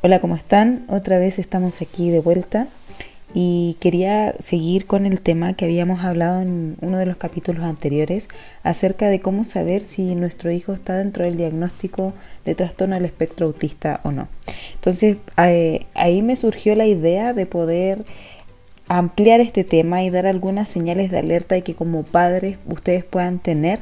Hola, ¿cómo están? Otra vez estamos aquí de vuelta y quería seguir con el tema que habíamos hablado en uno de los capítulos anteriores acerca de cómo saber si nuestro hijo está dentro del diagnóstico de trastorno del espectro autista o no. Entonces eh, ahí me surgió la idea de poder ampliar este tema y dar algunas señales de alerta que como padres ustedes puedan tener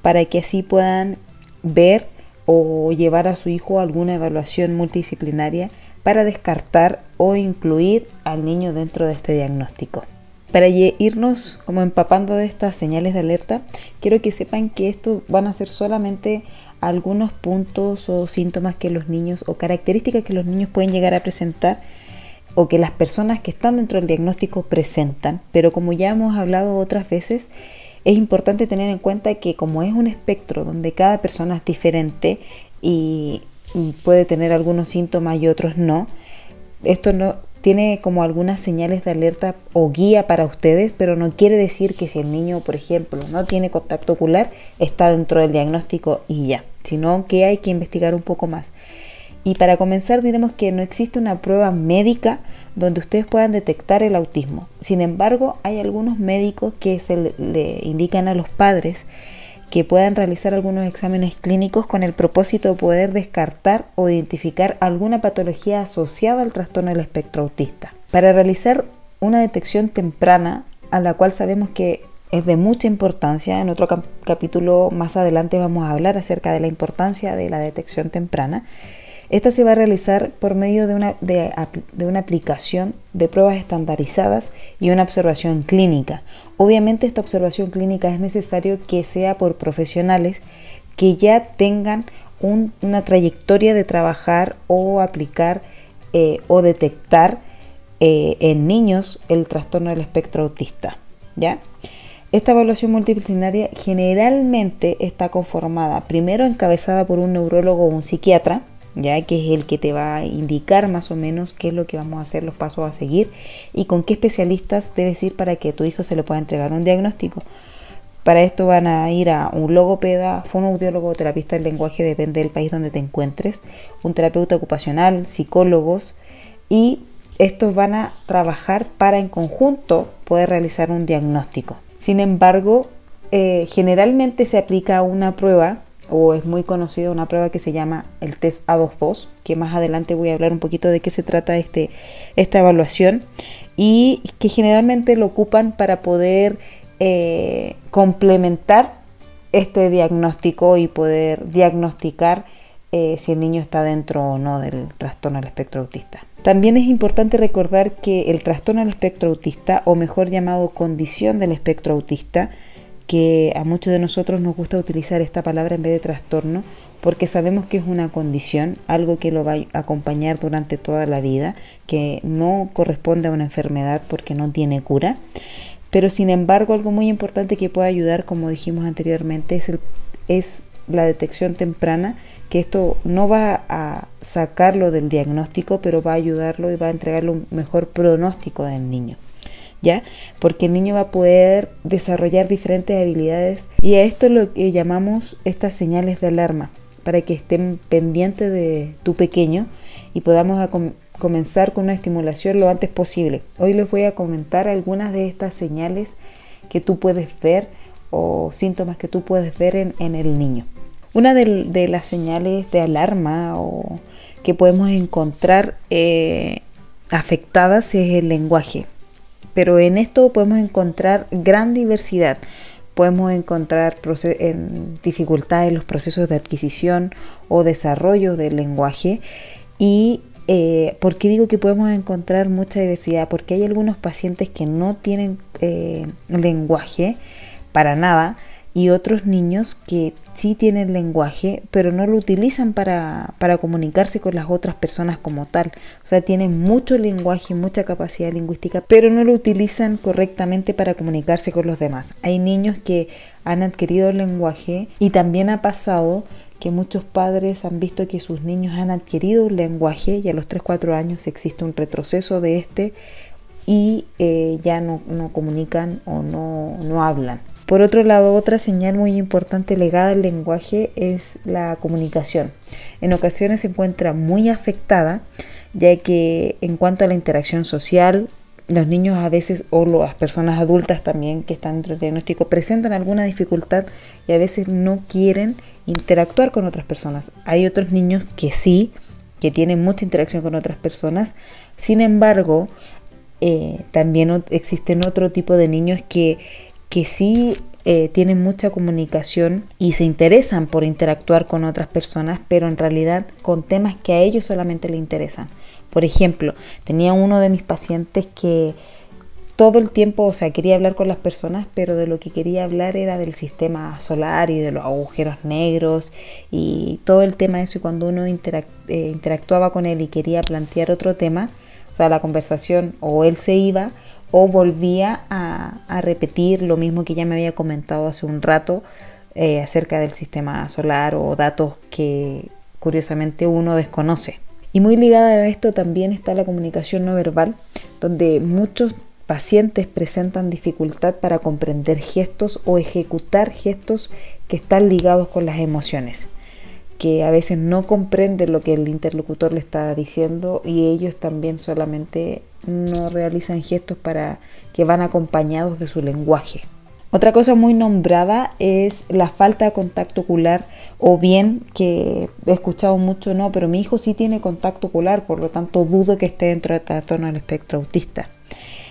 para que así puedan ver o llevar a su hijo a alguna evaluación multidisciplinaria para descartar o incluir al niño dentro de este diagnóstico. Para irnos como empapando de estas señales de alerta, quiero que sepan que estos van a ser solamente algunos puntos o síntomas que los niños o características que los niños pueden llegar a presentar o que las personas que están dentro del diagnóstico presentan, pero como ya hemos hablado otras veces, es importante tener en cuenta que como es un espectro donde cada persona es diferente y, puede tener algunos síntomas y otros no, esto no tiene como algunas señales de alerta o guía para ustedes, pero no quiere decir que si el niño, por ejemplo, no tiene contacto ocular, está dentro del diagnóstico y ya, sino que hay que investigar un poco más. Y para comenzar diremos que no existe una prueba médica donde ustedes puedan detectar el autismo. Sin embargo, hay algunos médicos que se le, indican a los padres que puedan realizar algunos exámenes clínicos con el propósito de poder descartar o identificar alguna patología asociada al trastorno del espectro autista. Para realizar una detección temprana, a la cual sabemos que es de mucha importancia, en otro capítulo más adelante vamos a hablar acerca de la importancia de la detección temprana, esta se va a realizar por medio de una, de, una aplicación de pruebas estandarizadas y una observación clínica. Obviamente esta observación clínica es necesario que sea por profesionales que ya tengan una trayectoria de trabajar o aplicar eh, o detectar eh, en niños el trastorno del espectro autista. ¿ya? Esta evaluación multidisciplinaria generalmente está conformada primero encabezada por un neurólogo o un psiquiatra, ya que es el que te va a indicar más o menos qué es lo que vamos a hacer, los pasos a seguir y con qué especialistas debes ir para que tu hijo se le pueda entregar un diagnóstico. Para esto van a ir a un logopeda, fonoaudiólogo o terapista del lenguaje, depende del país donde te encuentres, un terapeuta ocupacional, psicólogos y estos van a trabajar para en conjunto poder realizar un diagnóstico. Sin embargo, eh, generalmente se aplica una prueba o es muy conocida una prueba que se llama el test A22, que más adelante voy a hablar un poquito de qué se trata este, esta evaluación y que generalmente lo ocupan para poder eh, complementar este diagnóstico y poder diagnosticar eh, si el niño está dentro o no del trastorno del espectro autista. También es importante recordar que el trastorno del espectro autista, o mejor llamado condición del espectro autista, que a muchos de nosotros nos gusta utilizar esta palabra en vez de trastorno porque sabemos que es una condición, algo que lo va a acompañar durante toda la vida, que no corresponde a una enfermedad porque no tiene cura. Pero sin embargo, algo muy importante que puede ayudar, como dijimos anteriormente, es, es la detección temprana, que esto no va a sacarlo del diagnóstico, pero va a ayudarlo y va a entregarle un mejor pronóstico del niño. ¿Ya? Porque el niño va a poder desarrollar diferentes habilidades y a esto es lo que llamamos estas señales de alarma, para que estén pendientes de tu pequeño y podamos comenzar con una estimulación lo antes posible. Hoy les voy a comentar algunas de estas señales que tú puedes ver o síntomas que tú puedes ver en, el niño. Una de, las señales de alarma o que podemos encontrar eh, afectadas es el lenguaje pero en esto podemos encontrar gran diversidad. Podemos encontrar dificultades en los procesos de adquisición o desarrollo del lenguaje. Y eh, ¿por qué digo que podemos encontrar mucha diversidad? Porque hay algunos pacientes que no tienen eh, lenguaje para nada y otros niños que sí tienen lenguaje, pero no lo utilizan para, comunicarse con las otras personas como tal. O sea, tienen mucho lenguaje, mucha capacidad lingüística, pero no lo utilizan correctamente para comunicarse con los demás. Hay niños que han adquirido lenguaje y también ha pasado que muchos padres han visto que sus niños han adquirido un lenguaje y a los 3-4 años existe un retroceso de este y eh, ya no, no, comunican o no, no hablan. Por otro lado, otra señal muy importante legada al lenguaje es la comunicación. En ocasiones se encuentra muy afectada, ya que en cuanto a la interacción social, los niños a veces o las personas adultas también que están en el diagnóstico presentan alguna dificultad y a veces no quieren interactuar con otras personas. Hay otros niños que sí, que tienen mucha interacción con otras personas. Sin embargo, eh, también existen otro tipo de niños que, que sí eh, tienen mucha comunicación y se interesan por interactuar con otras personas, pero en realidad con temas que a ellos solamente les interesan. Por ejemplo, tenía uno de mis pacientes que todo el tiempo, o sea, quería hablar con las personas, pero de lo que quería hablar era del sistema solar y de los agujeros negros y todo el tema de eso. Y cuando uno eh, interactuaba con él y quería plantear otro tema, o sea, la conversación o él se iba o volvía a, repetir lo mismo que ya me había comentado hace un rato eh, acerca del sistema solar o datos que curiosamente uno desconoce. Y muy ligada a esto también está la comunicación no verbal, donde muchos pacientes presentan dificultad para comprender gestos o ejecutar gestos que están ligados con las emociones, que a veces no comprenden lo que el interlocutor le está diciendo y ellos también solamente no realizan gestos para que van acompañados de su lenguaje. Otra cosa muy nombrada es la falta de contacto ocular o bien que he escuchado mucho, no, pero mi hijo sí tiene contacto ocular, por lo tanto dudo que esté dentro de trastorno del espectro autista.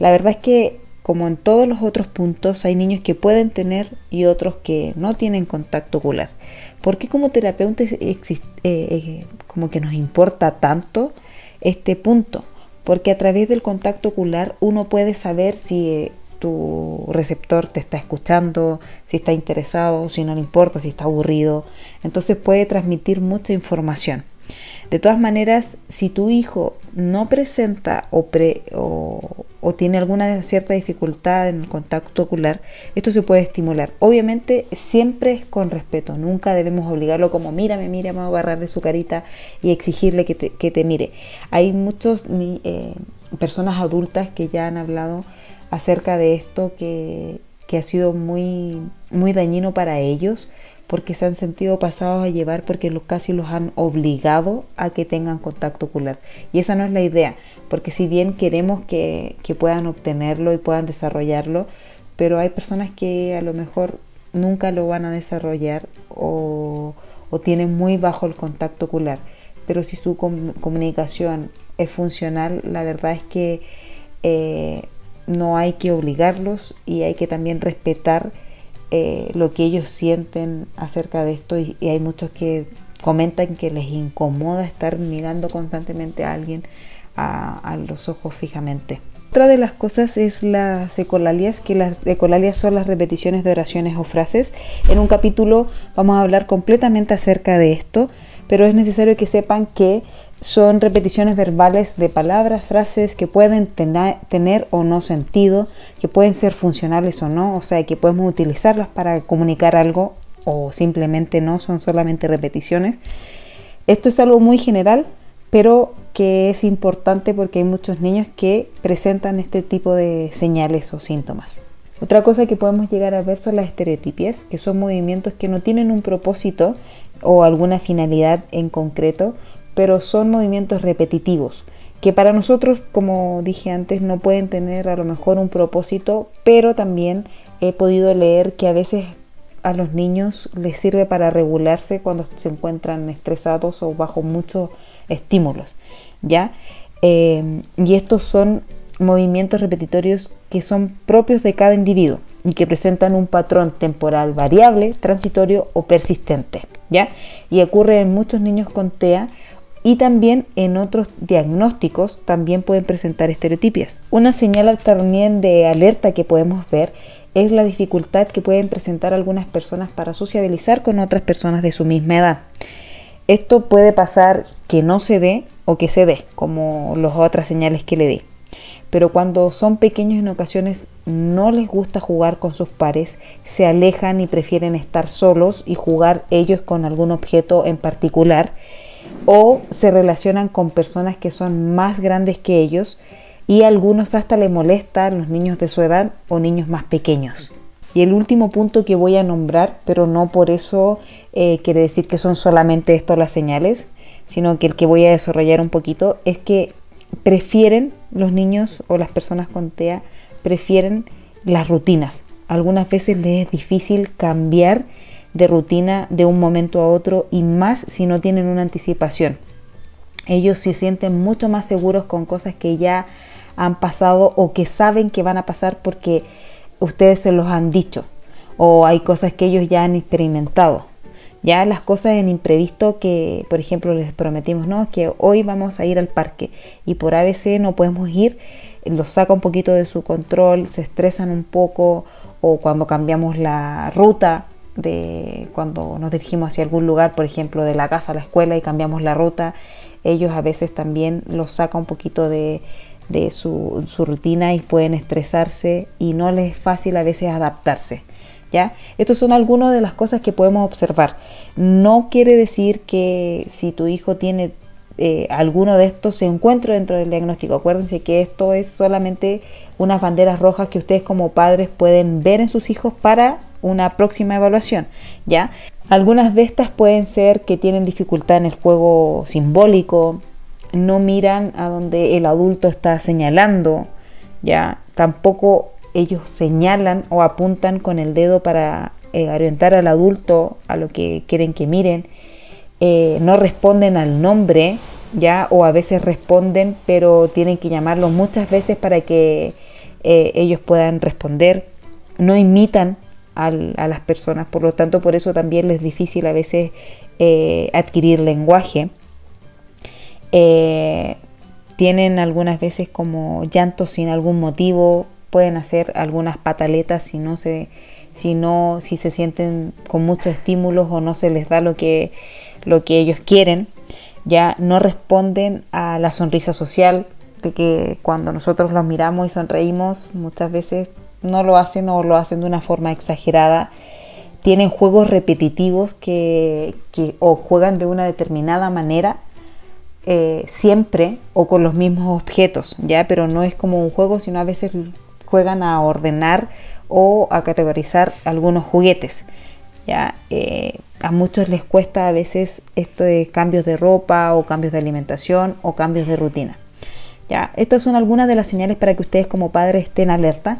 La verdad es que como en todos los otros puntos hay niños que pueden tener y otros que no tienen contacto ocular. ¿Por qué como terapeutas eh, eh, como que nos importa tanto este punto? Porque a través del contacto ocular uno puede saber si eh, tu receptor te está escuchando, si está interesado, si no le importa, si está aburrido. Entonces puede transmitir mucha información. De todas maneras, si tu hijo no presenta o, o, tiene alguna cierta dificultad en el contacto ocular, esto se puede estimular. Obviamente siempre es con respeto, nunca debemos obligarlo como mírame, mírame, a agarrarle su carita y exigirle que te, mire. Hay muchas eh, personas adultas que ya han hablado acerca de esto que, ha sido muy, muy dañino para ellos porque se han sentido pasados a llevar porque los casi los han obligado a que tengan contacto ocular. Y esa no es la idea, porque si bien queremos que, puedan obtenerlo y puedan desarrollarlo, pero hay personas que a lo mejor nunca lo van a desarrollar o, tienen muy bajo el contacto ocular. Pero si su comunicación es funcional, la verdad es que eh, no hay que obligarlos y hay que también respetar eh, lo que ellos sienten acerca de esto y, hay muchos que comentan que les incomoda estar mirando constantemente a alguien a, los ojos fijamente. Otra de las cosas es las ecolalias, que las ecolalias son las repeticiones de oraciones o frases. En un capítulo vamos a hablar completamente acerca de esto, pero es necesario que sepan que son repeticiones verbales de palabras, frases que pueden tener o no sentido, que pueden ser funcionales o no, o sea, que podemos utilizarlas para comunicar algo o simplemente no, son solamente repeticiones. Esto es algo muy general, pero que es importante porque hay muchos niños que presentan este tipo de señales o síntomas. Otra cosa que podemos llegar a ver son las estereotipias, que son movimientos que no tienen un propósito o alguna finalidad en concreto, pero son movimientos repetitivos que para nosotros, como dije antes, no pueden tener a lo mejor un propósito, pero también he podido leer que a veces a los niños les sirve para regularse cuando se encuentran estresados o bajo muchos estímulos, ¿ya? Eh, y estos son movimientos repetitorios que son propios de cada individuo y que presentan un patrón temporal variable, transitorio o persistente, ¿ya? Y ocurre en muchos niños con TEA y también en otros diagnósticos también pueden presentar estereotipias. Una señal también de alerta que podemos ver es la dificultad que pueden presentar algunas personas para sociabilizar con otras personas de su misma edad. Esto puede pasar que no se dé o que se dé, como las otras señales que le di. Pero cuando son pequeños en ocasiones no les gusta jugar con sus pares, se alejan y prefieren estar solos y jugar ellos con algún objeto en particular o se relacionan con personas que son más grandes que ellos y a algunos hasta le molestan los niños de su edad o niños más pequeños. Y el último punto que voy a nombrar, pero no por eso eh, quiere decir que son solamente estas las señales, sino que el que voy a desarrollar un poquito es que prefieren los niños o las personas con TEA, prefieren las rutinas. Algunas veces les es difícil cambiar de rutina de un momento a otro y más si no tienen una anticipación. Ellos se sienten mucho más seguros con cosas que ya han pasado o que saben que van a pasar porque ustedes se los han dicho o hay cosas que ellos ya han experimentado. Ya las cosas en imprevisto que, por ejemplo, les prometimos, no, que hoy vamos a ir al parque y por ABC no podemos ir, los saca un poquito de su control, se estresan un poco o cuando cambiamos la ruta de cuando nos dirigimos hacia algún lugar, por ejemplo, de la casa a la escuela y cambiamos la ruta, ellos a veces también los saca un poquito de, de su, su, rutina y pueden estresarse y no les es fácil a veces adaptarse. ¿Ya? Estos son algunas de las cosas que podemos observar. No quiere decir que si tu hijo tiene eh, alguno de estos se encuentra dentro del diagnóstico. Acuérdense que esto es solamente unas banderas rojas que ustedes como padres pueden ver en sus hijos para una próxima evaluación, ¿ya? Algunas de estas pueden ser que tienen dificultad en el juego simbólico, no miran a donde el adulto está señalando, ¿ya? Tampoco ellos señalan o apuntan con el dedo para eh, orientar al adulto a lo que quieren que miren. Eh, no responden al nombre, ya, o a veces responden, pero tienen que llamarlos muchas veces para que eh, ellos puedan responder. No imitan a las personas, por lo tanto, por eso también les es difícil a veces adquirir lenguaje. tienen algunas veces como llantos sin algún motivo, pueden hacer algunas pataletas si no se, si no, si se sienten con muchos estímulos o no se les da lo que, lo que ellos quieren, ya no responden a la sonrisa social, de que cuando nosotros los miramos y sonreímos, muchas veces no lo hacen o lo hacen de una forma exagerada. Tienen juegos repetitivos que, que o juegan de una determinada manera eh, siempre o con los mismos objetos, ya, pero no es como un juego, sino a veces juegan a ordenar o a categorizar algunos juguetes. ¿ya? Eh, a muchos les cuesta a veces esto de cambios de ropa o cambios de alimentación o cambios de rutina. ¿ya? Estas son algunas de las señales para que ustedes como padres estén alerta.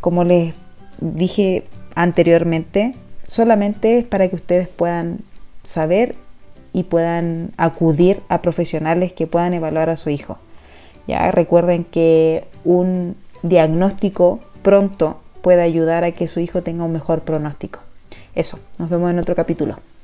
Como les dije anteriormente, solamente es para que ustedes puedan saber y puedan acudir a profesionales que puedan evaluar a su hijo. Ya recuerden que un diagnóstico pronto puede ayudar a que su hijo tenga un mejor pronóstico. Eso, nos vemos en otro capítulo.